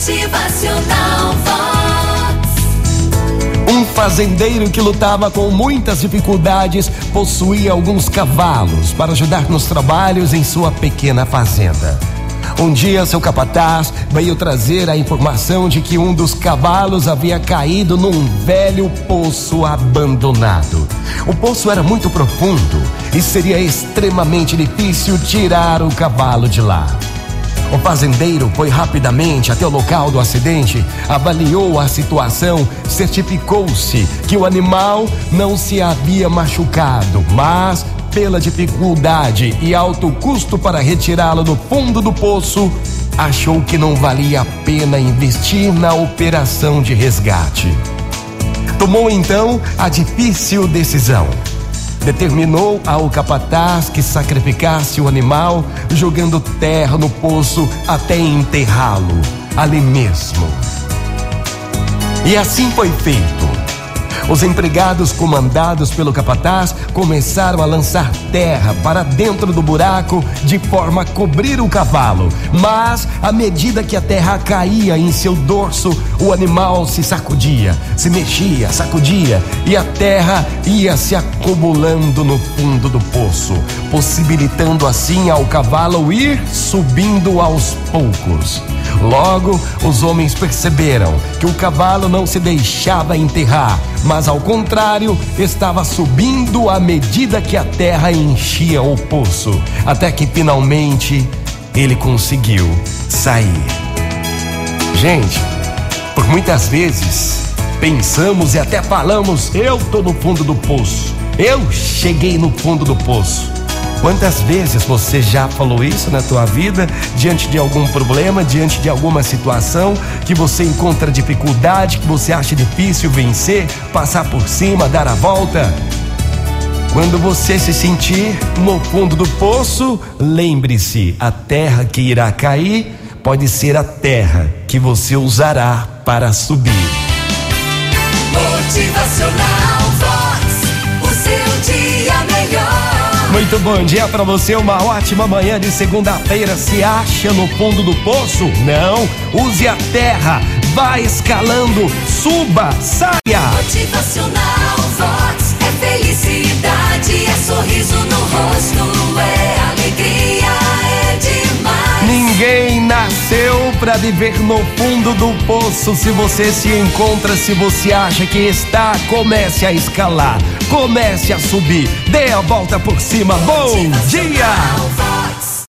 Motivacional Um fazendeiro que lutava com muitas dificuldades possuía alguns cavalos para ajudar nos trabalhos em sua pequena fazenda. Um dia, seu capataz veio trazer a informação de que um dos cavalos havia caído num velho poço abandonado. O poço era muito profundo e seria extremamente difícil tirar o cavalo de lá. O fazendeiro foi rapidamente até o local do acidente, avaliou a situação, certificou-se que o animal não se havia machucado, mas pela dificuldade e alto custo para retirá-lo do fundo do poço, achou que não valia a pena investir na operação de resgate. Tomou então a difícil decisão determinou ao capataz que sacrificasse o animal, jogando terra no poço até enterrá-lo ali mesmo. E assim foi feito. Os empregados comandados pelo capataz começaram a lançar terra para dentro do buraco de forma a cobrir o cavalo. Mas, à medida que a terra caía em seu dorso, o animal se sacudia, se mexia, sacudia e a terra ia se acumulando no fundo do poço, possibilitando assim ao cavalo ir subindo aos poucos. Logo, os homens perceberam que o cavalo não se deixava enterrar, mas ao contrário, estava subindo à medida que a terra enchia o poço, até que finalmente ele conseguiu sair. Gente, por muitas vezes pensamos e até falamos: eu tô no fundo do poço, eu cheguei no fundo do poço. Quantas vezes você já falou isso na tua vida, diante de algum problema, diante de alguma situação que você encontra dificuldade, que você acha difícil vencer, passar por cima, dar a volta? Quando você se sentir no fundo do poço, lembre-se: a terra que irá cair pode ser a terra que você usará para subir. Muito bom dia para você, uma ótima manhã de segunda-feira. Se acha no fundo do poço? Não, use a terra, vá escalando, suba, saia. Para viver no fundo do poço. Se você se encontra, se você acha que está, comece a escalar, comece a subir, dê a volta por cima. Bom dia!